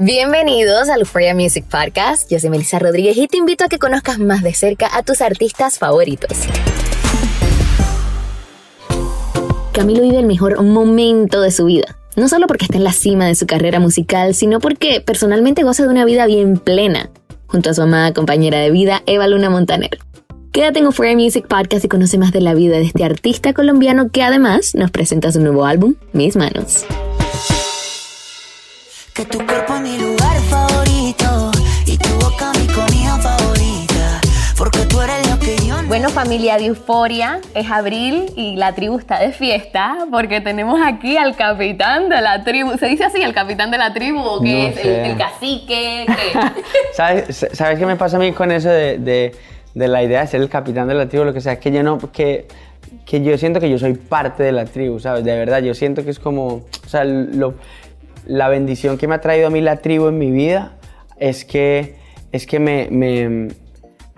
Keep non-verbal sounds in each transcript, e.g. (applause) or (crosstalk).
Bienvenidos al Euphoria Music Podcast. Yo soy Melissa Rodríguez y te invito a que conozcas más de cerca a tus artistas favoritos. Camilo vive el mejor momento de su vida. No solo porque está en la cima de su carrera musical, sino porque personalmente goza de una vida bien plena, junto a su amada compañera de vida, Eva Luna Montaner. Quédate en Euphoria Music Podcast y conoce más de la vida de este artista colombiano que además nos presenta su nuevo álbum, Mis Manos. Que tu Bueno, familia de Euforia, es abril y la tribu está de fiesta porque tenemos aquí al capitán de la tribu. ¿Se dice así, el capitán de la tribu o qué No es? El, el cacique? ¿Qué? (laughs) ¿Sabes, ¿Sabes qué me pasa a mí con eso de, de- de la idea de ser el capitán de la tribu? Lo que sea, que yo no, que, que yo siento que yo soy parte de la tribu, ¿sabes? De verdad, yo siento que es como, o sea, lo- la bendición que me ha traído a mí la tribu en mi vida es que, es que me, me-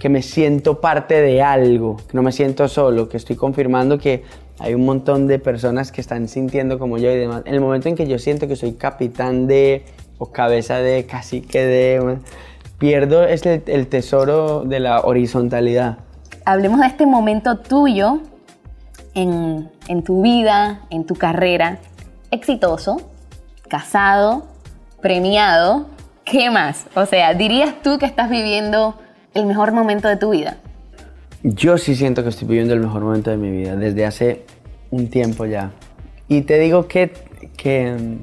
que me siento parte de algo, que no me siento solo, que estoy confirmando que hay un montón de personas que están sintiendo como yo y demás. En el momento en que yo siento que soy capitán de, o cabeza de, cacique de, pierdo es el, el tesoro de la horizontalidad. Hablemos de este momento tuyo en, en tu vida, en tu carrera. Exitoso, casado, premiado. ¿Qué más? O sea, ¿dirías tú que estás viviendo el mejor momento de tu vida? Yo sí siento que estoy viviendo el mejor momento de mi vida desde hace un tiempo ya. Y te digo que, que mm,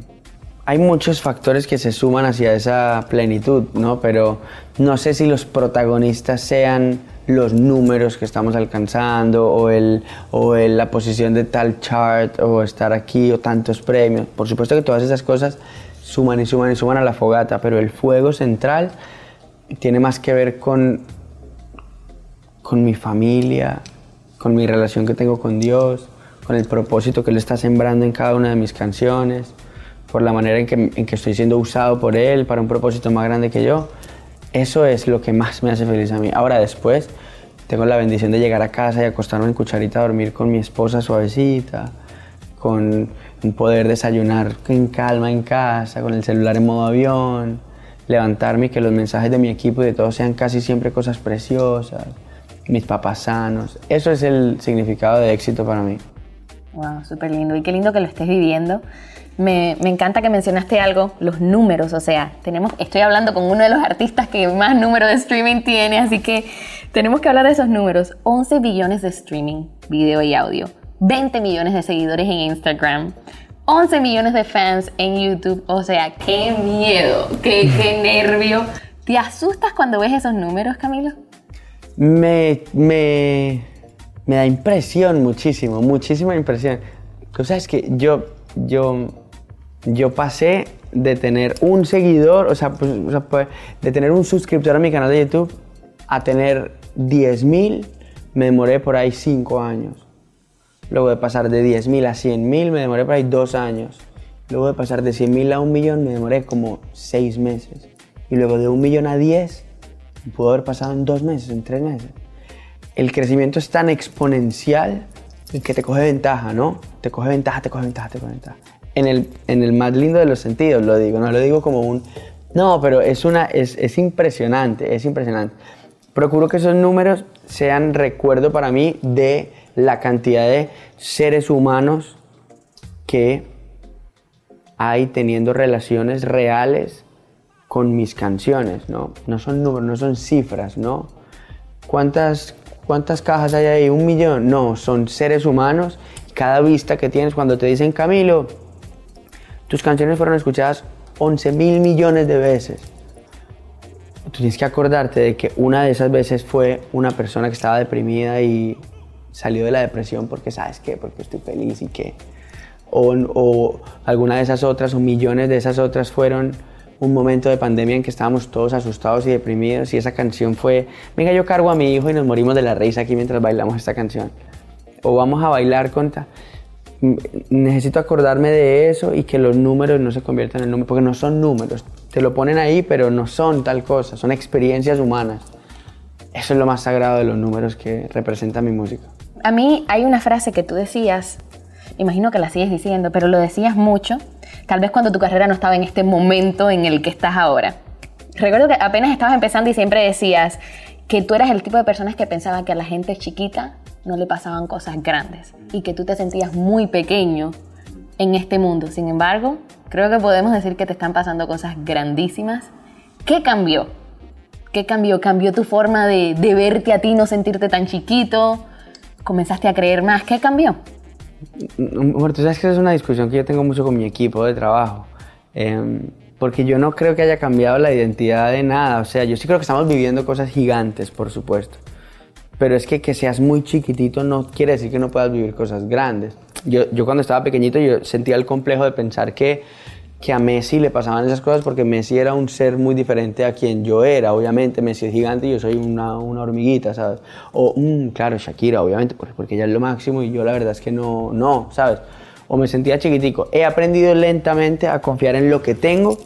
hay muchos factores que se suman hacia esa plenitud, ¿no? Pero no sé si los protagonistas sean los números que estamos alcanzando o, el, o el- la posición de tal chart o estar aquí o tantos premios. Por supuesto que todas esas cosas suman y suman y suman a la fogata, pero el fuego central tiene más que ver con con mi familia, con mi relación que tengo con Dios, con el propósito que Él está sembrando en cada una de mis canciones, por la manera en que, en que estoy siendo usado por Él para un propósito más grande que yo. Eso es lo que más me hace feliz a mí. Ahora después tengo la bendición de llegar a casa y acostarme en cucharita a dormir con mi esposa suavecita, con poder desayunar en calma en casa, con el celular en modo avión, levantarme y que los mensajes de mi equipo y de todos sean casi siempre cosas preciosas, mis papás sanos. Eso es el significado de éxito para mí. Wow, súper lindo. Y qué lindo que lo estés viviendo. Me, me encanta que mencionaste algo, los números. O sea, tenemos, estoy hablando con uno de los artistas que más número de streaming tiene, así que tenemos que hablar de esos números. 11 billones de streaming, video y audio. 20 millones de seguidores en Instagram. 11 millones de fans en YouTube. O sea, qué miedo, qué, qué (laughs) nervio. ¿Te asustas cuando ves esos números, Camilo? Me, me, me da impresión muchísimo, muchísima impresión. O sea, es que yo, yo, yo pasé de tener un seguidor, o sea, pues, o sea, pues, de tener un suscriptor a mi canal de YouTube a tener 10.000, me demoré por ahí 5 años. Luego de pasar de 10.000 a 100.000, me demoré por ahí 2 años. Luego de pasar de 100.000 a un millón, me demoré como 6 meses. Y luego de un millón a 10, pudo haber pasado en 2 meses, en 3 meses. El crecimiento es tan exponencial que te coge ventaja, ¿no? Te coge ventaja, te coge ventaja, te coge ventaja. En el, en el más lindo de los sentidos lo digo, no lo digo como un... No, pero es, una, es, es impresionante, es impresionante. Procuro que esos números sean recuerdo para mí de la cantidad de seres humanos que hay teniendo relaciones reales con mis canciones, ¿no? No son números, no son cifras, ¿no? ¿Cuántas, ¿Cuántas cajas hay ahí? ¿Un millón? No, son seres humanos. Cada vista que tienes cuando te dicen, Camilo, tus canciones fueron escuchadas 11 mil millones de veces. Tienes que acordarte de que una de esas veces fue una persona que estaba deprimida y salió de la depresión porque, ¿sabes qué? Porque estoy feliz y qué. O, alguna de esas otras, o millones de esas otras fueron un momento de pandemia en que estábamos todos asustados y deprimidos y esa canción fue, venga yo cargo a mi hijo y nos morimos de la risa aquí mientras bailamos esta canción. O vamos a bailar con... Necesito acordarme de eso y que los números no se conviertan en números, porque no son números. Te lo ponen ahí, pero no son tal cosa, son experiencias humanas. Eso es lo más sagrado de los números que representa mi música. A mí hay una frase que tú decías, imagino que la sigues diciendo, pero lo decías mucho, tal vez cuando tu carrera no estaba en este momento en el que estás ahora. Recuerdo que apenas estabas empezando y siempre decías que tú eras el tipo de personas que pensaba que a la gente chiquita no le pasaban cosas grandes y que tú te sentías muy pequeño en este mundo. Sin embargo, creo que podemos decir que te están pasando cosas grandísimas. ¿Qué cambió? ¿Qué cambió? ¿Cambió tu forma de, de verte a ti, no sentirte tan chiquito? ¿Comenzaste a creer más? ¿Qué cambió? Bueno, tú sabes que es una discusión que yo tengo mucho con mi equipo de trabajo. Em, porque yo no creo que haya cambiado la identidad de nada. O sea, yo sí creo que estamos viviendo cosas gigantes, por supuesto. Pero es que que seas muy chiquitito no quiere decir que no puedas vivir cosas grandes. Yo, yo cuando estaba pequeñito yo sentía el complejo de pensar que que a Messi le pasaban esas cosas porque Messi era un ser muy diferente a quien yo era. Obviamente Messi es gigante y yo soy una, una hormiguita, ¿sabes? O, mm, claro, Shakira, obviamente, porque ella es lo máximo y yo la verdad es que no, no, ¿sabes? O me sentía chiquitico. He aprendido lentamente a confiar en lo que tengo,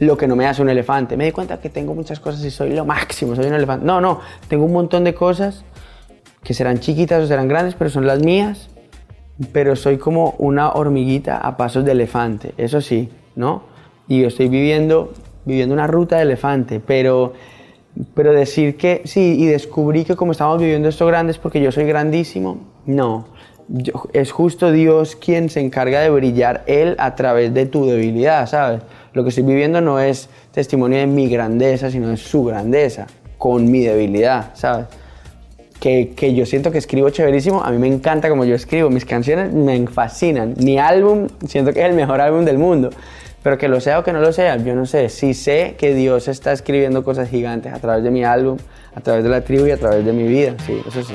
lo que no me hace un elefante. Me di cuenta que tengo muchas cosas y soy lo máximo, soy un elefante. No, no, tengo un montón de cosas que serán chiquitas o serán grandes, pero son las mías. Pero soy como una hormiguita a pasos de elefante, eso sí ¿no? Y yo estoy viviendo, viviendo una ruta de elefante, pero, pero decir que sí, y descubrí que como estamos viviendo esto grande es porque yo soy grandísimo, no. es justo Dios quien se encarga de brillar Él a través de tu debilidad, ¿sabes? Lo que estoy viviendo no es testimonio de mi grandeza, sino de su grandeza, con mi debilidad, ¿sabes? Que, que, yo siento que escribo chéverísimo. A mí me encanta como yo escribo. Mis canciones me fascinan. Mi álbum, siento que es el mejor álbum del mundo. Pero que lo sea o que no lo sea, yo no sé. Sí sé que Dios está escribiendo cosas gigantes a través de mi álbum, a través de la tribu y a través de mi vida. Sí, eso sí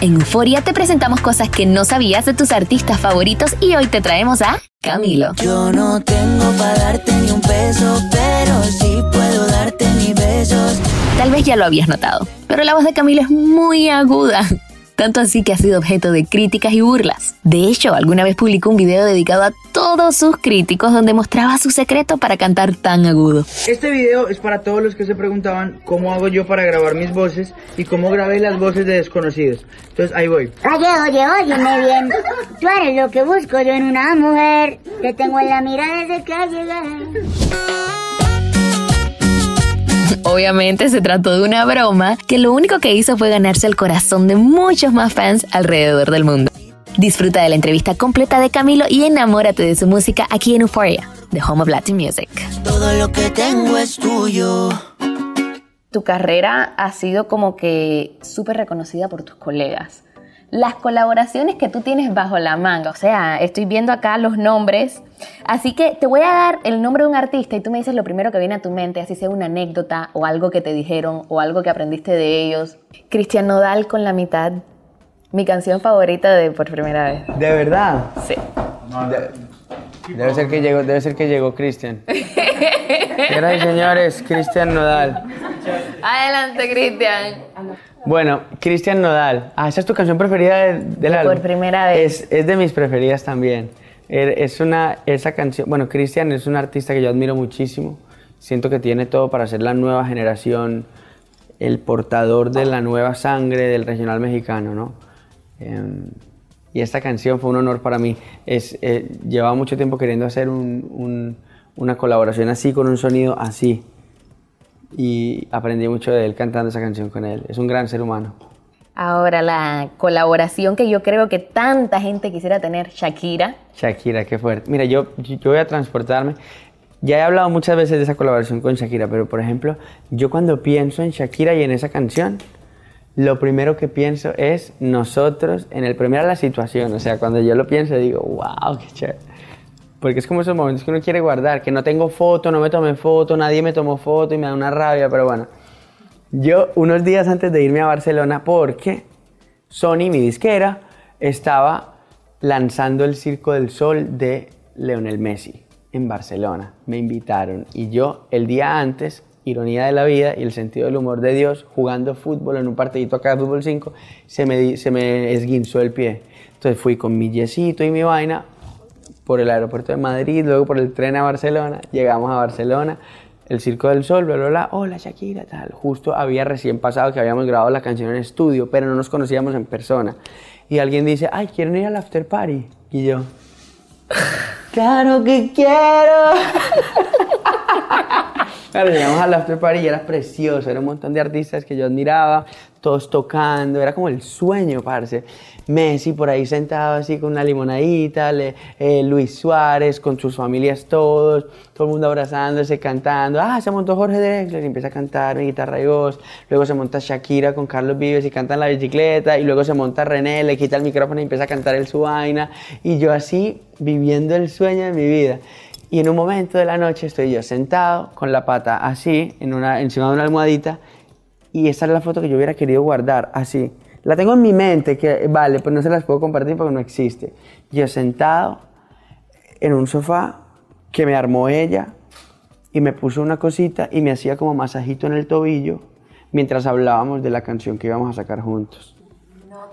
En Euforia te presentamos cosas que no sabías de tus artistas favoritos y hoy te traemos a Camilo. Yo no tengo para darte ni un peso, pero sí puedo darte mis besos. Tal vez ya lo habías notado, pero la voz de Camilo es muy aguda. Tanto así que ha sido objeto de críticas y burlas. De hecho, alguna vez publicó un video dedicado a todos sus críticos donde mostraba su secreto para cantar tan agudo. Este video es para todos los que se preguntaban cómo hago yo para grabar mis voces y cómo grabé las voces de desconocidos. Entonces ahí voy. Oye, oye, óyeme bien. Tú eres lo que busco yo en una mujer. Te tengo en la mira desde que llegué. Obviamente se trató de una broma que lo único que hizo fue ganarse el corazón de muchos más fans alrededor del mundo. Disfruta de la entrevista completa de Camilo y enamórate de su música aquí en Euphoria, The Home of Latin Music. Todo lo que tengo es tuyo. Tu carrera ha sido como que súper reconocida por tus colegas. Las colaboraciones que tú tienes bajo la manga, o sea, estoy viendo acá los nombres. Así que te voy a dar el nombre de un artista y tú me dices lo primero que viene a tu mente, así sea una anécdota o algo que te dijeron o algo que aprendiste de ellos. Cristian Nodal con la mitad, mi canción favorita de Por Primera Vez. ¿De verdad? Sí. De- debe ser que llegó, debe ser que llegó Cristian. (laughs) Señoras y señores, Cristian Nodal. Adelante, Cristian. Bueno, Cristian Nodal. Ah, esa es tu canción preferida de- del De álbum. Por Primera Vez. Es, es de mis preferidas también. Er- Es una, esa canción, bueno, Cristian es un artista que yo admiro muchísimo. Siento que tiene todo para ser la nueva generación, el portador de la nueva sangre del regional mexicano, ¿no? Em, y esta canción fue un honor para mí. Es, eh, llevaba mucho tiempo queriendo hacer un- un- una colaboración así, con un sonido así. Y aprendí mucho de él cantando esa canción con él. Es un gran ser humano. Ahora, la colaboración que yo creo que tanta gente quisiera tener, Shakira. Shakira, qué fuerte. Mira, yo, yo voy a transportarme. Ya he hablado muchas veces de esa colaboración con Shakira, pero por ejemplo, yo cuando pienso en Shakira y en esa canción, lo primero que pienso es nosotros en el primero la situación. O sea, cuando yo lo pienso digo, wow, qué chévere. Porque es como esos momentos que uno quiere guardar, que no tengo foto, no me tomé foto, nadie me tomó foto y me da una rabia, pero bueno. Yo unos días antes de irme a Barcelona, porque Sony, mi disquera, estaba lanzando el Circo del Sol de Leonel Messi en Barcelona. Me invitaron y yo el día antes, ironía de la vida y el sentido del humor de Dios, jugando fútbol en un partidito acá de fútbol 5, se me, se me esguinzó el pie. Entonces fui con mi yesito y mi vaina por el aeropuerto de Madrid, luego por el tren a Barcelona, llegamos a Barcelona, el Circo del Sol, bla, bla, bla, hola Shakira, tal. Justo había recién pasado que habíamos grabado la canción en estudio, pero no nos conocíamos en persona. Y alguien dice, ay, ¿quieren ir al after party? Y yo, (laughs) claro que quiero. (laughs) Claro, llegamos al after party y era precioso, era un montón de artistas que yo admiraba, todos tocando, era como el sueño, parce. Messi por ahí sentado así con una limonadita, le- eh, Luis Suárez con sus familias todos, todo el mundo abrazándose, cantando. Ah, se montó Jorge Drexler y empieza a cantar mi guitarra y voz. Luego se monta Shakira con Carlos Vives y cantan la bicicleta. Y luego se monta René, le quita el micrófono y empieza a cantar él su vaina. Y yo así viviendo el sueño de mi vida. Y en un momento de la noche estoy yo sentado con la pata así, en una, encima de una almohadita, y esa es la foto que yo hubiera querido guardar, así. La tengo en mi mente, que vale, pero no se las puedo compartir porque no existe. Yo sentado en un sofá que me armó ella y me puso una cosita y me hacía como masajito en el tobillo mientras hablábamos de la canción que íbamos a sacar juntos.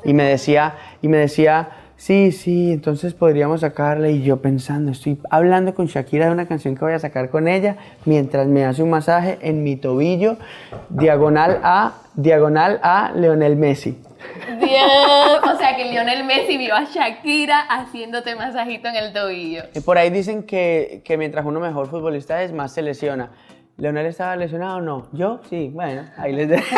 Y me decía, y me decía, sí, sí, entonces podríamos sacarla. Y yo pensando, estoy hablando con Shakira de una canción que voy a sacar con ella mientras me hace un masaje en mi tobillo, diagonal a, diagonal a Leonel Messi. Dios. O sea que Lionel Messi vio a Shakira haciéndote masajito en el tobillo. Y por ahí dicen que, que mientras uno mejor futbolista es, más se lesiona. ¿Leonel estaba lesionado o no? ¿Yo? Sí, bueno, ahí les dejo. (laughs)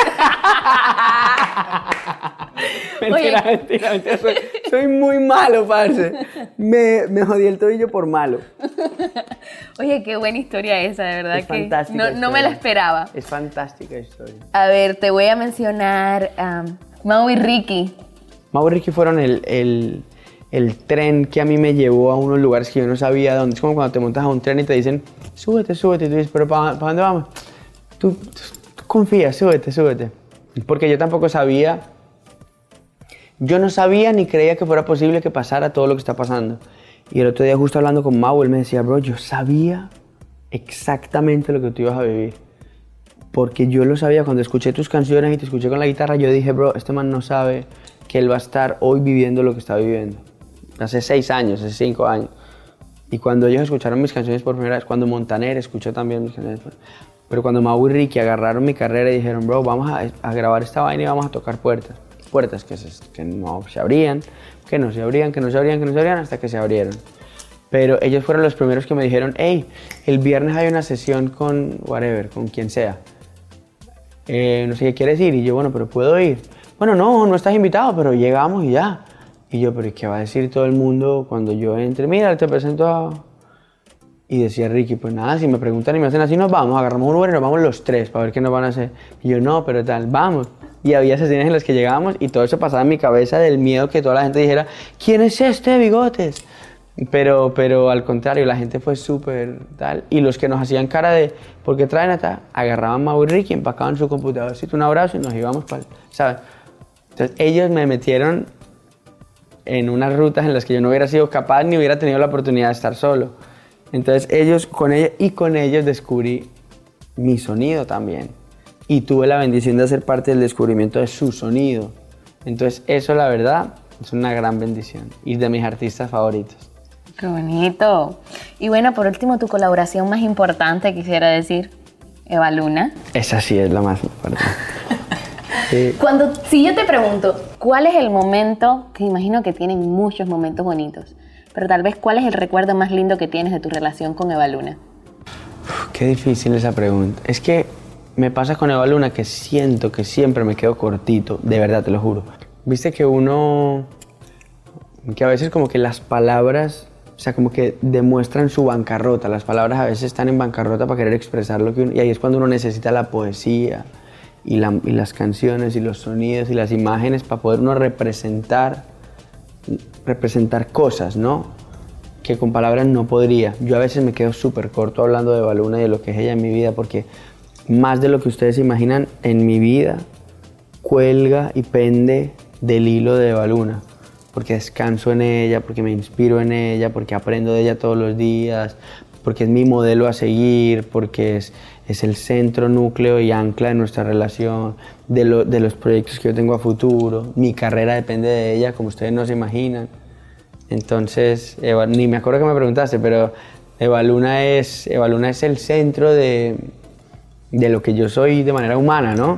mentira, mentira, mentira. Soy, soy muy malo, parce. Me, me jodí el tobillo por malo. Oye, qué buena historia esa, de verdad Es que fantástica no, no me la esperaba. Es fantástica historia. A ver, te voy a mencionar a Mau y Ricky. Mau y Ricky fueron el, el, el tren que a mí me llevó a unos lugares que yo no sabía dónde. Es como cuando te montas a un tren y te dicen, súbete, súbete. Y tú dices, ¿pero para dónde vamos? Tú, tú confía, súbete, súbete. Porque yo tampoco sabía, yo no sabía ni creía que fuera posible que pasara todo lo que está pasando. Y el otro día justo hablando con Mau, él me decía, bro, yo sabía exactamente lo que tú ibas a vivir. Porque yo lo sabía cuando escuché tus canciones y te escuché con la guitarra, yo dije, bro, este man no sabe que él va a estar hoy viviendo lo que está viviendo. Hace seis años, hace cinco años. Y cuando ellos escucharon mis canciones por primera vez, cuando Montaner escuchó también mis canciones, pero cuando Mau y Ricky agarraron mi carrera y dijeron, bro, vamos a, grabar esta vaina y vamos a tocar puertas. Puertas que no se abrían, que no se abrían, que no se abrían, que no se abrían, hasta que se abrieron. Pero ellos fueron los primeros que me dijeron, hey, el viernes hay una sesión con whatever, con quien sea. Eh, no sé qué quieres ir. Y yo, bueno, pero puedo ir. Bueno, no, no estás invitado, pero llegamos y ya. Y yo, pero ¿y qué va a decir todo el mundo cuando yo entre? Mira, te presento a... Y decía Ricky, pues nada, si me preguntan y me hacen así, nos vamos, agarramos un Uber y nos vamos los tres para ver qué nos van a hacer. Y yo, no, pero tal, vamos. Y había sesiones en las que llegábamos y todo eso pasaba en mi cabeza del miedo que toda la gente dijera, ¿quién es este, bigotes? Pero, pero al contrario, la gente fue súper tal. Y los que nos hacían cara de, ¿por qué traen acá? Agarraban Mau y Ricky, empacaban su computadorcito, un abrazo y nos íbamos para, ¿sabes? Entonces ellos me metieron en unas rutas en las que yo no hubiera sido capaz ni hubiera tenido la oportunidad de estar solo. Entonces ellos, con ellos y con ellos descubrí mi sonido también. Y tuve la bendición de ser parte del descubrimiento de su sonido. Entonces eso la verdad es una gran bendición y de mis artistas favoritos. Qué bonito. Y bueno, por último, tu colaboración más importante, quisiera decir, Eva Luna. Esa sí es la más importante. Sí. Cuando, si yo te pregunto, ¿cuál es el momento, que imagino que tienen muchos momentos bonitos, pero tal vez cuál es el recuerdo más lindo que tienes de tu relación con Eva Luna? Qué difícil esa pregunta. Es que me pasa con Eva Luna que siento que siempre me quedo cortito, de verdad, te lo juro. Viste que uno, que a veces como que las palabras, o sea, como que demuestran su bancarrota. Las palabras a veces están en bancarrota para querer expresar lo que uno, y ahí es cuando uno necesita la poesía y, la- y las canciones y los sonidos y las imágenes para poder uno representar, representar cosas, ¿no? que con palabras no podría. Yo a veces me quedo súper corto hablando de Baluna y de lo que es ella en mi vida, porque más de lo que ustedes imaginan en mi vida cuelga y pende del hilo de Baluna, porque descanso en ella, porque me inspiro en ella, porque aprendo de ella todos los días, porque es mi modelo a seguir, porque es, es el centro, núcleo y ancla de nuestra relación, de, lo- de los proyectos que yo tengo a futuro. Mi carrera depende de ella, como ustedes no se imaginan. Entonces, Eva- ni me acuerdo que me preguntaste, pero Eva Luna es, Eva Luna es el centro de, de lo que yo soy de manera humana, ¿no?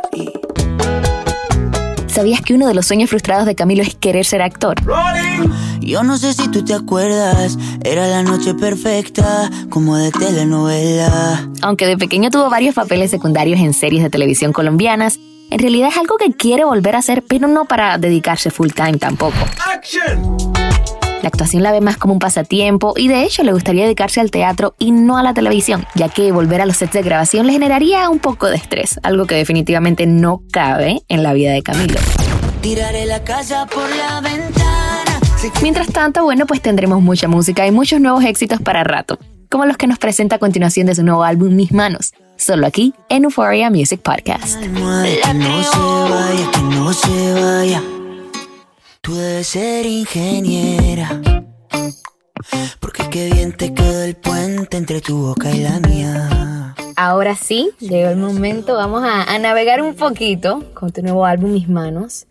¿Sabías que uno de los sueños frustrados de Camilo es querer ser actor? Yo no sé si tú te acuerdas, era la noche perfecta, como de telenovela. Aunque de pequeño tuvo varios papeles secundarios en series de televisión colombianas, en realidad es algo que quiere volver a hacer, pero no para dedicarse full time tampoco. La actuación la ve más como un pasatiempo y de hecho le gustaría dedicarse al teatro y no a la televisión, ya que volver a los sets de grabación le generaría un poco de estrés, algo que definitivamente no cabe en la vida de Camilo. Tiraré la casa por la ventana. Mientras tanto, bueno, pues tendremos mucha música y muchos nuevos éxitos para rato, como los que nos presenta a continuación de su nuevo álbum Mis Manos, solo aquí en Euphoria Music Podcast. Almohada, que no se vaya, que no se vaya. Tú debes ser ingeniera. Porque qué bien te quedó el puente entre tu boca y la mía. Ahora sí, llegó el momento, vamos a, a navegar un poquito con tu nuevo álbum Mis Manos.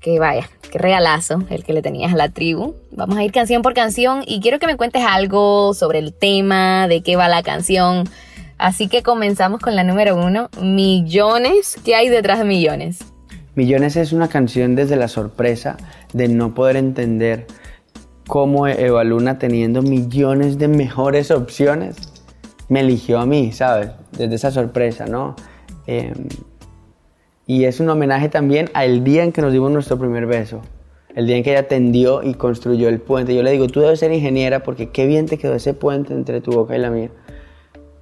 Que vaya, qué regalazo el que le tenías a la tribu. Vamos a ir canción por canción y quiero que me cuentes algo sobre el tema, de qué va la canción. Así que comenzamos con la número uno, Millones. ¿Qué hay detrás de Millones? Millones es una canción desde la sorpresa de no poder entender cómo Eva Luna teniendo millones de mejores opciones me eligió a mí, ¿sabes? Desde esa sorpresa, ¿no? Eh, y es un homenaje también al día en que nos dimos nuestro primer beso. El día en que ella tendió y construyó el puente. Yo le digo, tú debes ser ingeniera porque qué bien te quedó ese puente entre tu boca y la mía.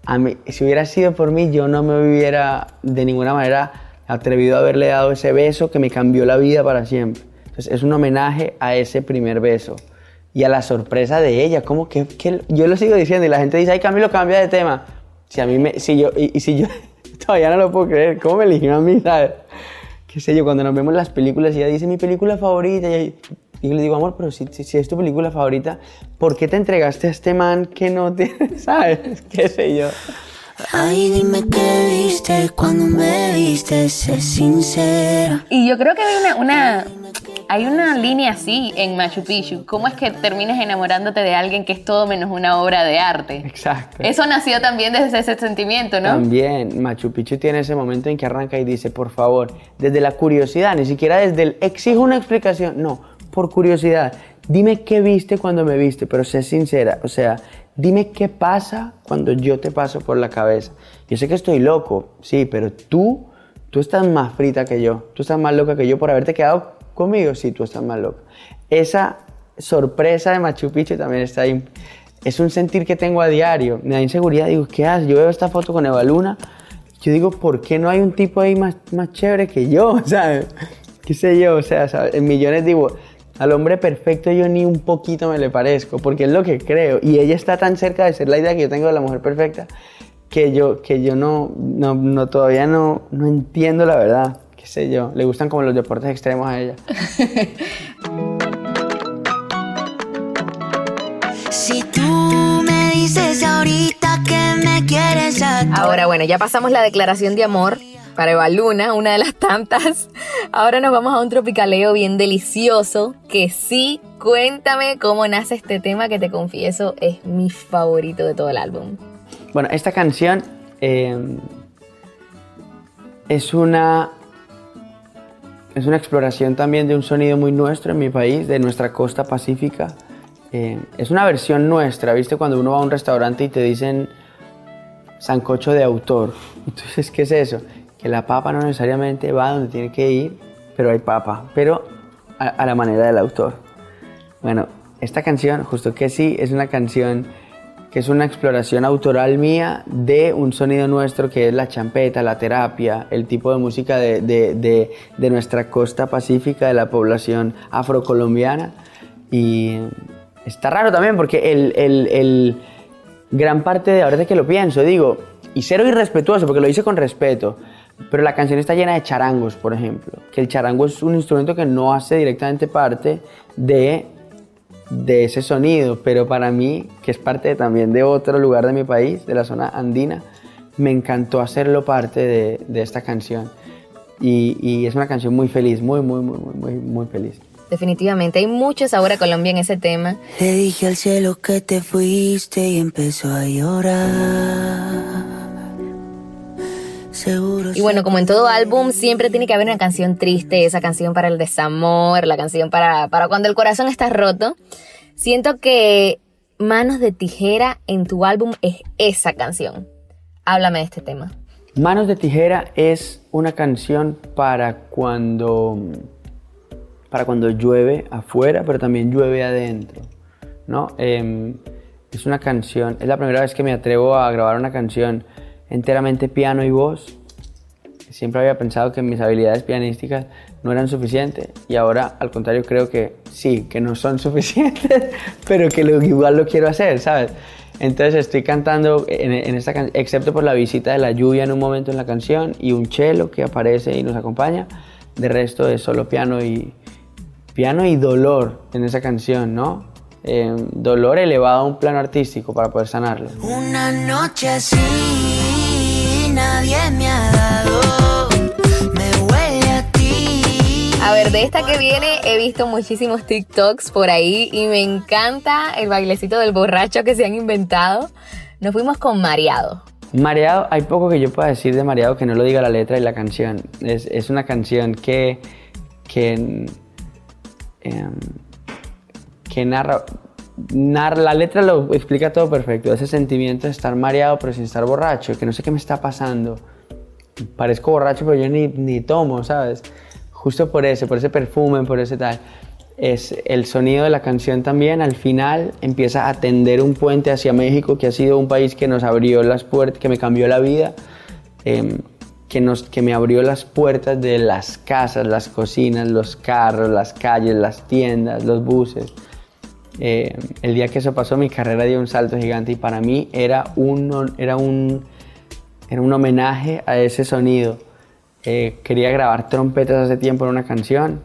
A mí, si hubiera sido por mí, yo no me hubiera de ninguna manera atrevido a haberle dado ese beso que me cambió la vida para siempre. Entonces es un homenaje a ese primer beso y a la sorpresa de ella. Como que, que yo lo sigo diciendo y la gente dice, ay Camilo, cambia de tema. Si a mí me, si yo, y, y si yo (laughs) todavía no lo puedo creer, ¿cómo me eligió a mí, sabes? Qué sé yo, cuando nos vemos las películas y ella dice mi película favorita y yo le digo, amor, pero si, si, si es tu película favorita, ¿por qué te entregaste a este man que no tiene, (laughs) sabes? Qué sé yo. Ay, dime qué viste cuando me viste, sé sincera. Y yo creo que hay una, una, hay una línea así en Machu Picchu. ¿Cómo es que terminas enamorándote de alguien que es todo menos una obra de arte? Exacto. Eso nació también desde ese sentimiento, ¿no? También, Machu Picchu tiene ese momento en que arranca y dice, por favor, desde la curiosidad, ni siquiera desde el exijo una explicación, no, por curiosidad, dime qué viste cuando me viste, pero sé sincera, o sea, dime qué pasa cuando yo te paso por la cabeza. Yo sé que estoy loco, sí, pero tú, tú estás más frita que yo, tú estás más loca que yo por haberte quedado conmigo, sí, tú estás más loca. Esa sorpresa de Machu Picchu también está ahí. Es un sentir que tengo a diario. Me da inseguridad, digo, ¿qué haces? Yo veo esta foto con Eva Luna, yo digo, ¿por qué no hay un tipo ahí más, más chévere que yo? (laughs) ¿Sabes? ¿Qué sé yo? O sea, ¿sabes? millones digo, al hombre perfecto yo ni un poquito me le parezco, porque es lo que creo. Y ella está tan cerca de ser la idea que yo tengo de la mujer perfecta, que yo, que yo no, no, no todavía no, no entiendo la verdad. Qué sé yo, le gustan como los deportes extremos a ella. (laughs) Si tú me dices ahorita que me quieres a Ahora, bueno, ya pasamos la declaración de amor para Eva Luna, una de las tantas. Ahora nos vamos a un tropicaleo bien delicioso. Que sí, cuéntame cómo nace este tema que te confieso es mi favorito de todo el álbum. Bueno, esta canción eh, es una es una exploración también de un sonido muy nuestro en mi país, de nuestra costa pacífica. Eh, es una versión nuestra, ¿viste? Cuando uno va a un restaurante y te dicen sancocho de autor. (laughs) Entonces, ¿qué es eso? Que la papa no necesariamente va donde tiene que ir, pero hay papa, pero a, a la manera del autor. Bueno, esta canción, justo que sí, es una canción que es una exploración autoral mía de un sonido nuestro que es la champeta, la terapia, el tipo de música de, de, de, de nuestra costa pacífica, de la población afrocolombiana. Y está raro también porque el, el, el gran parte de ahora que lo pienso, digo, y cero irrespetuoso porque lo hice con respeto, pero la canción está llena de charangos, por ejemplo, que el charango es un instrumento que no hace directamente parte de de ese sonido, pero para mí, que es parte también de otro lugar de mi país, de la zona andina, me encantó hacerlo parte de, de esta canción. Y, y, es una canción muy feliz, muy, muy, muy, muy, muy feliz. Definitivamente, hay mucho sabor a Colombia en ese tema. Le dije al cielo que te fuiste y empezó a llorar. Seguro y bueno, como en todo álbum, siempre tiene que haber una canción triste, esa canción para el desamor, la canción para, para cuando el corazón está roto. Siento que Manos de Tijera en tu álbum es esa canción. Háblame de este tema. Manos de Tijera es una canción para cuando, para cuando llueve afuera, pero también llueve adentro. ¿no? Eh, es una canción, es la primera vez que me atrevo a grabar una canción enteramente piano y voz. Siempre había pensado que mis habilidades pianísticas no eran suficientes y ahora al contrario creo que sí, que no son (laughs) suficientes, pero que igual lo quiero hacer, ¿sabes? Entonces estoy cantando en, esta canción, excepto por la visita de la lluvia en un momento en la canción y un cello que aparece y nos acompaña. De resto es solo piano y piano y dolor en esa canción, ¿no? Eh, dolor elevado a un plano artístico para poder sanarlo. Una noche así nadie me ha dado, me huele a ti. A ver, de esta que viene he visto muchísimos TikToks por ahí y me encanta el bailecito del borracho que se han inventado. Nos fuimos con Mareado. Mareado, hay poco que yo pueda decir de Mareado que no lo diga la letra y la canción. Es, es una canción que, que, eh, que narra, narra, la letra lo explica todo perfecto. Ese sentimiento de estar mareado pero sin estar borracho, que no sé qué me está pasando. Parezco borracho pero yo ni, ni tomo, ¿sabes? Justo por ese, por ese perfume, por ese tal es el sonido de la canción también al final empieza a tender un puente hacia México que ha sido un país que nos abrió las puertas que me cambió la vida eh, que, nos, que me abrió las puertas de las casas las cocinas los carros las calles las tiendas los buses eh, el día que eso pasó mi carrera dio un salto gigante y para mí era un, era un, era un homenaje a ese sonido eh, quería grabar trompetas hace tiempo en una canción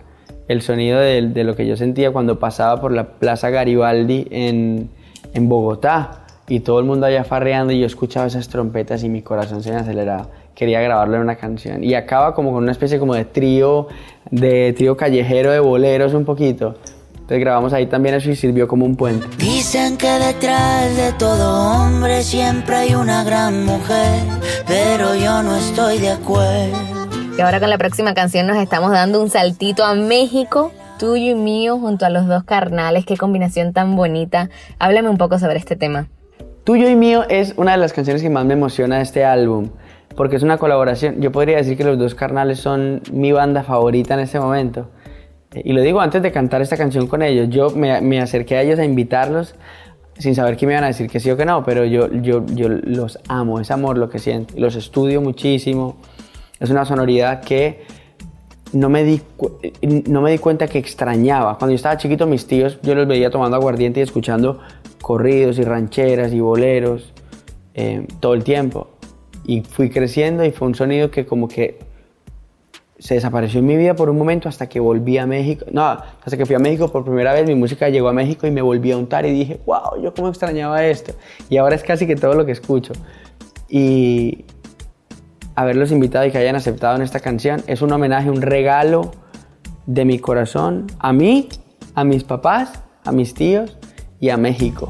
el sonido de, de, lo que yo sentía cuando pasaba por la Plaza Garibaldi en, en, Bogotá y todo el mundo allá farreando y yo escuchaba esas trompetas y mi corazón se me aceleraba. Quería grabarlo en una canción y acaba como con una especie como de trío, de trío callejero de boleros un poquito. Entonces grabamos ahí también eso y sirvió como un puente. Dicen que detrás de todo hombre siempre hay una gran mujer, pero yo no estoy de acuerdo. Y ahora con la próxima canción nos estamos dando un saltito a México, tuyo y mío, junto a los dos carnales. Qué combinación tan bonita. Háblame un poco sobre este tema. Tuyo y mío es una de las canciones que más me emociona de este álbum, porque es una colaboración. Yo podría decir que los dos carnales son mi banda favorita en este momento. Y lo digo antes de cantar esta canción con ellos. Yo me, acerqué a ellos a invitarlos sin saber que me iban a decir que sí o que no, pero yo, yo, yo los amo, es amor lo que siento. Los estudio muchísimo. Es una sonoridad que no me, di, no me di cuenta que extrañaba. Cuando yo estaba chiquito, mis tíos, yo los veía tomando aguardiente y escuchando corridos y rancheras y boleros eh, todo el tiempo. Y fui creciendo y fue un sonido que como que se desapareció en mi vida por un momento hasta que volví a México. No, hasta que fui a México por primera vez, mi música llegó a México y me volví a untar y dije, wow, yo cómo extrañaba esto. Y ahora es casi que todo lo que escucho. Y, haberlos invitado y que hayan aceptado en esta canción. Es un homenaje, un regalo de mi corazón a mí, a mis papás, a mis tíos y a México.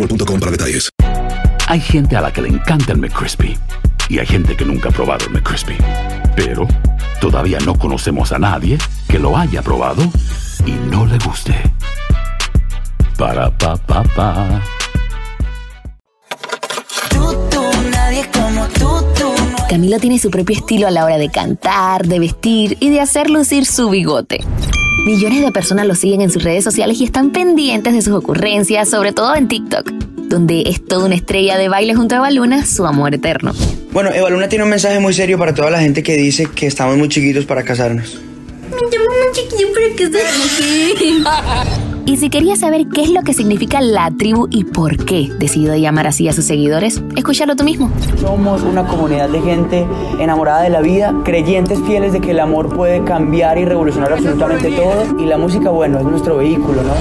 boostmobile.com para detalles. Hay gente a la que le encanta el McCrispy y hay gente que nunca ha probado el McCrispy. Pero todavía no conocemos a nadie que lo haya probado y no le guste. Para pa pa pa. nadie como tú, tiene su propio estilo a la hora de cantar, de vestir y de hacer lucir su bigote. Millones de personas lo siguen en sus redes sociales y están pendientes de sus ocurrencias, sobre todo en TikTok, donde es toda una estrella de baile junto a Evaluna, su amor eterno. Bueno, Evaluna tiene un mensaje muy serio para toda la gente que dice que estamos muy chiquitos para casarnos. Me llamo muy chiquillo para (laughs) Y si querías saber qué es lo que significa la tribu y por qué decidió llamar así a sus seguidores, escúchalo tú mismo. Somos una comunidad de gente enamorada de la vida, creyentes fieles de que el amor puede cambiar y revolucionar absolutamente todo. Y la música, bueno, es nuestro vehículo, ¿no?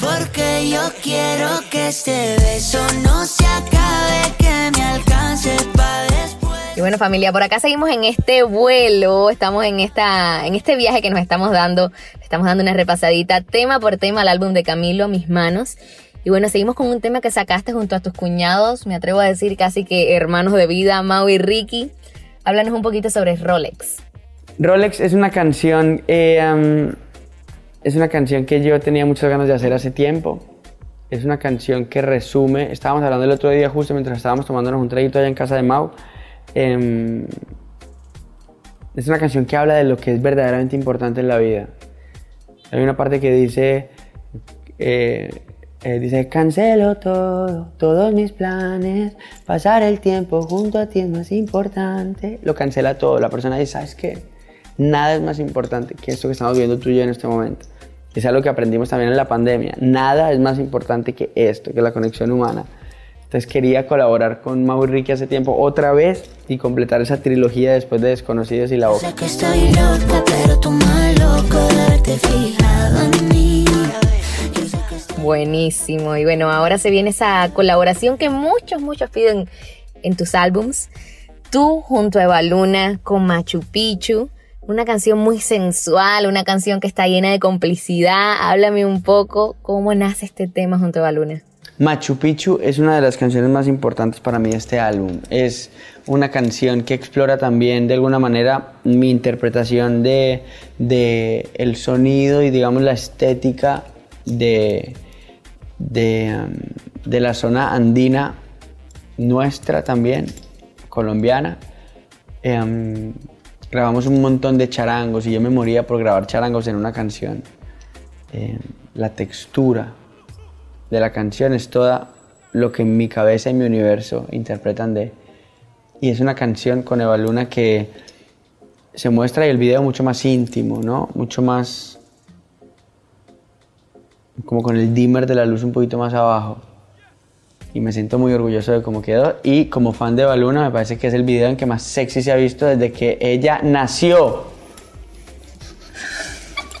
Porque yo quiero que este beso no se acabe, que me alcance para. Y bueno familia, por acá seguimos en este vuelo, estamos en esta, en este viaje que nos estamos dando, estamos dando una repasadita tema por tema al álbum de Camilo, Mis Manos. Y bueno, seguimos con un tema que sacaste junto a tus cuñados, me atrevo a decir casi que hermanos de vida, Mau y Ricky. Háblanos un poquito sobre Rolex. Rolex es una canción, um, es una canción que yo tenía muchas ganas de hacer hace tiempo. Es una canción que resume, estábamos hablando el otro día justo mientras estábamos tomándonos un traguito allá en casa de Mau. Em, es una canción que habla de lo que es verdaderamente importante en la vida. Hay una parte que dice, eh, eh, dice, cancelo todo, todos mis planes, pasar el tiempo junto a ti es más importante. Lo cancela todo, la persona dice, ¿sabes qué? Nada es más importante que esto que estamos viendo tú y yo en este momento. Es algo que aprendimos también en la pandemia. Nada es más importante que esto, que la conexión humana. Entonces quería colaborar con Mau y Ricky hace tiempo otra vez y completar esa trilogía después de Desconocidos y La Boca. Sé que estoy loca, pero tú más loco de haberte fijado en mí. Yo sé que estoy- Buenísimo. Y bueno, ahora se viene esa colaboración que muchos, muchos piden en tus álbums. Tú junto a Evaluna con Machu Picchu. Una canción muy sensual, una canción que está llena de complicidad. Háblame un poco cómo nace este tema junto a Evaluna. Machu Picchu es una de las canciones más importantes para mí de este álbum. Es una canción que explora también de alguna manera mi interpretación de, de el sonido y digamos la estética de, de, um, la zona andina nuestra también, colombiana. Em, grabamos un montón de charangos y yo me moría por grabar charangos en una canción. Em, la textura de la canción es toda lo que en mi cabeza y mi universo interpretan de. Y es una canción con Eva Luna que se muestra y el video mucho más íntimo, ¿no? Mucho más. como con el dimmer de la luz un poquito más abajo. Y me siento muy orgulloso de cómo quedó. Y como fan de Eva Luna, me parece que es el video en que más sexy se ha visto desde que ella nació.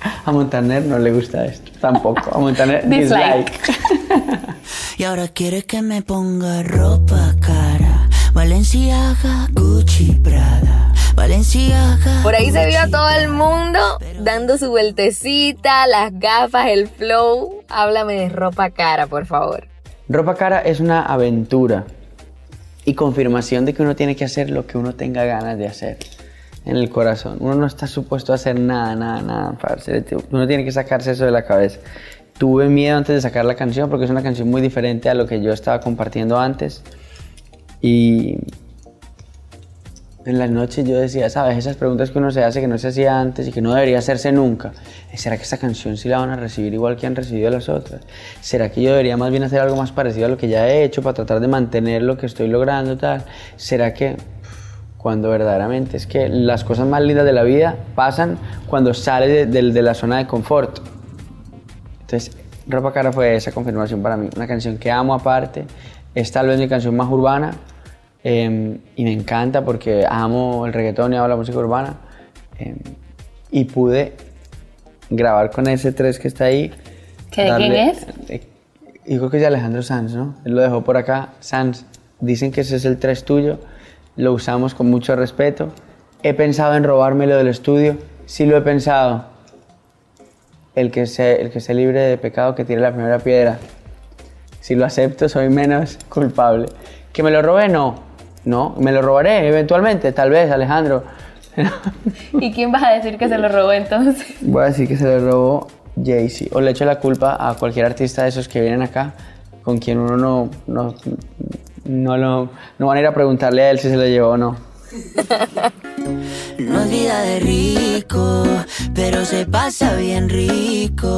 (laughs) A Montaner no le gusta esto. Tampoco. Vamos a tener Dislike. dislike. (laughs) Y ahora quiere que me ponga ropa cara. Valenciaga, Gucci, Prada. Valenciaga. Por ahí se vio a todo el mundo dando su vueltecita, las gafas, el flow. Háblame de ropa cara, por favor. Ropa cara es una aventura y confirmación de que uno tiene que hacer lo que uno tenga ganas de hacer en el corazón. Uno no está supuesto a hacer nada, nada, nada. parce. Uno tiene que sacarse eso de la cabeza. Tuve miedo antes de sacar la canción porque es una canción muy diferente a lo que yo estaba compartiendo antes. Y en las noches yo decía, ¿sabes? Esas preguntas que uno se hace que no se hacía antes y que no debería hacerse nunca. ¿Será que esta canción sí la van a recibir igual que han recibido las otras? ¿Será que yo debería más bien hacer algo más parecido a lo que ya he hecho para tratar de mantener lo que estoy logrando tal? ¿Será que cuando verdaderamente es que las cosas más lindas de la vida pasan cuando sales de, de- de la zona de confort? Entonces, Ropa Cara fue esa confirmación para mí. Una canción que amo aparte. Es tal vez mi canción más urbana. eh, y me encanta porque amo el reggaetón y amo la música urbana. eh, y pude grabar con ese 3 que está ahí. ¿Que de quién es? eh, yo creo que es de Alejandro Sanz, ¿no? Él lo dejó por acá. Sanz, dicen que ese es el 3 tuyo. Lo usamos con mucho respeto. He pensado en robármelo del estudio. Sí lo he pensado. El que, se, el que esté libre de pecado que tire la primera piedra. Si lo acepto, soy menos (laughs) culpable. ¿Que me lo robe? No. No, me lo robaré eventualmente, tal vez, Alejandro. (laughs) ¿Y quién vas a decir que se lo robó entonces? Voy a decir que se lo robó Jay-Z. O le echo la culpa a cualquier artista de esos que vienen acá, con quien uno no, no, no, lo, no van a ir a preguntarle a él si se lo llevó o no. No es vida de rico, pero se pasa bien rico.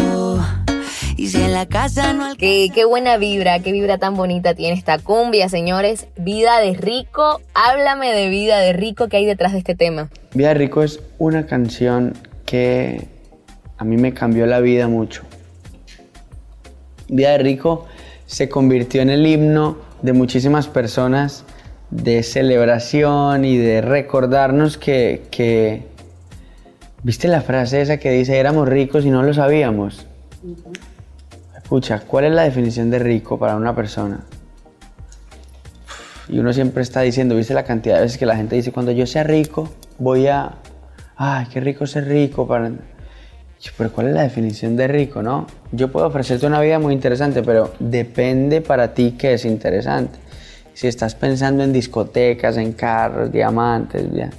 Y si en la casa no alcanza. Qué, qué buena vibra, qué vibra tan bonita tiene esta cumbia, señores. Vida de rico. Háblame de vida de rico que hay detrás de este tema. Vida de Rico es una canción que a mí me cambió la vida mucho. Vida de Rico se convirtió en el himno de muchísimas personas de celebración y de recordarnos que, que- ¿Viste la frase esa que dice éramos ricos y no lo sabíamos? Escucha, ¿cuál es la definición de rico para una persona? Y uno siempre está diciendo, ¿viste la cantidad de veces que la gente dice, cuando yo sea rico, voy a... Ay, qué rico ser rico para... Pero ¿cuál es la definición de rico, no? Yo puedo ofrecerte una vida muy interesante, pero depende para ti qué es interesante. Si estás pensando en discotecas, en carros, diamantes, ya,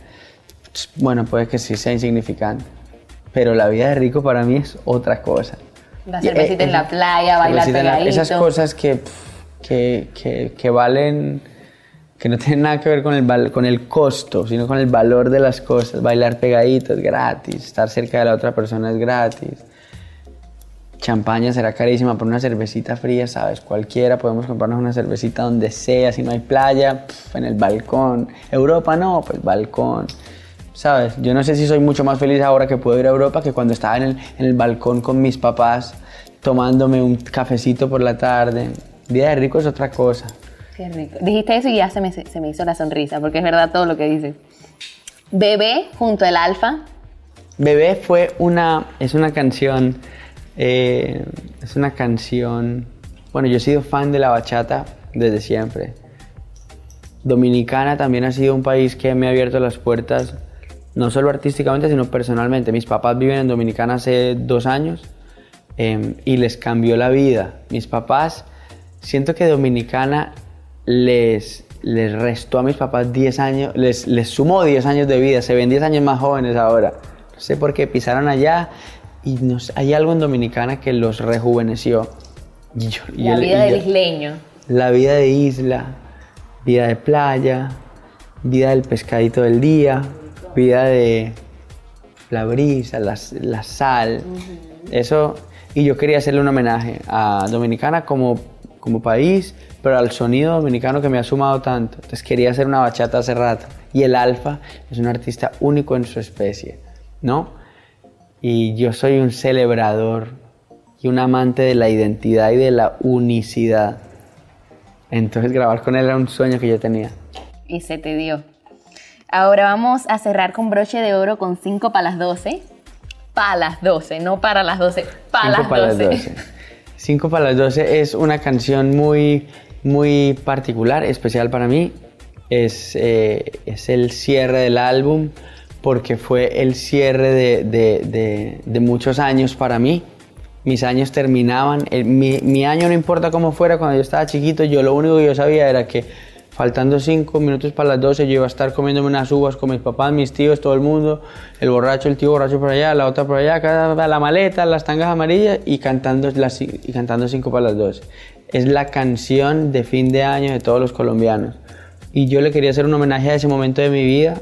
bueno, puede que sí sea insignificante. Pero la vida de rico para mí es otra cosa. La Y, eh, cervecita en la playa, bailar cervecita en la- pegadito. Esas cosas que, pf, que, que, que valen, que no tienen nada que ver con el, con el costo, sino con el valor de las cosas. Bailar pegadito es gratis, estar cerca de la otra persona es gratis. Champaña será carísima, pero una cervecita fría, ¿sabes? Cualquiera podemos comprarnos una cervecita donde sea, si no hay playa, en el balcón. Europa no, pues balcón. ¿Sabes? Yo no sé si soy mucho más feliz ahora que puedo ir a Europa que cuando estaba en el, en el balcón con mis papás tomándome un cafecito por la tarde. Vida de rico es otra cosa. Qué. Dijiste eso y ya se me, se me hizo la sonrisa, porque es verdad todo lo que dices. Bebé junto al alfa. Bebé fue una, es una canción, eh, es una canción, bueno, yo he sido fan de la bachata desde siempre. Dominicana también ha sido un país que me ha abierto las puertas, no solo artísticamente, sino personalmente. Mis papás viven en Dominicana hace dos años eh, y les cambió la vida. Mis papás, siento que Dominicana les, les restó a mis papás 10 años, les, les sumó 10 años de vida, se ven 10 años más jóvenes ahora. No sé por qué pisaron allá y nos- hay algo en Dominicana que los rejuveneció. Y yo- La vida y del yo- isleño. la vida de isla, vida de playa, vida del pescadito del día, vida de la brisa, la, la sal. Eso, y yo quería hacerle un homenaje a Dominicana como, como país, pero al sonido dominicano que me ha sumado tanto. Entonces quería hacer una bachata hace rato. Y el Alfa es un artista único en su especie, ¿no? Y yo soy un celebrador y un amante de la identidad y de la unicidad. Entonces grabar con él era un sueño que yo tenía. Y se te dio. Ahora vamos a cerrar con broche de oro con 5 para las 12. para las 12, no para las 12, para las para 12. las 12. Cinco para las 12 es una canción muy, muy particular, especial para mí. Es, eh, es el cierre del álbum porque fue el cierre de, de- de- muchos años para mí. Mis años terminaban. El- mi, mi año no importa cómo fuera, cuando yo estaba chiquito, yo lo único que yo sabía era que faltando cinco minutos para las 12 yo iba a estar comiéndome unas uvas con mis papás, mis tíos, todo el mundo, el borracho, el tío borracho por allá, la otra por allá, la maleta, las tangas amarillas y cantando, las, y cantando cinco para las 12. Es la canción de fin de año de todos los colombianos. Y yo le quería hacer un homenaje a ese momento de mi vida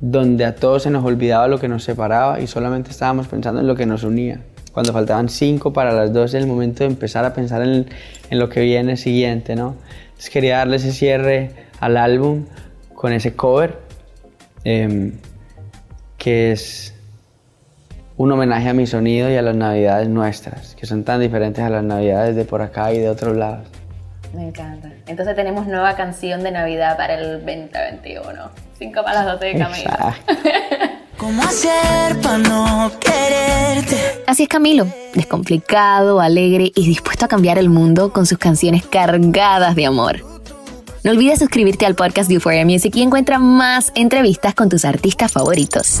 donde a todos se nos olvidaba lo que nos separaba y solamente estábamos pensando en lo que nos unía. Cuando faltaban cinco para las 12, el momento de empezar a pensar en, en lo que viene siguiente, ¿no? Entonces quería darle ese cierre al álbum con ese cover, em, que es un homenaje a mi sonido y a las navidades nuestras, que son tan diferentes a las navidades de por acá y de otros lados. Me encanta. Entonces tenemos nueva canción de Navidad para el 2021. 5 para las 12 de Camilo. (laughs) ¿Cómo hacer para no quererte? Así es Camilo, descomplicado, alegre y dispuesto a cambiar el mundo con sus canciones cargadas de amor. No olvides suscribirte al podcast de Euphoria Music y encuentra más entrevistas con tus artistas favoritos.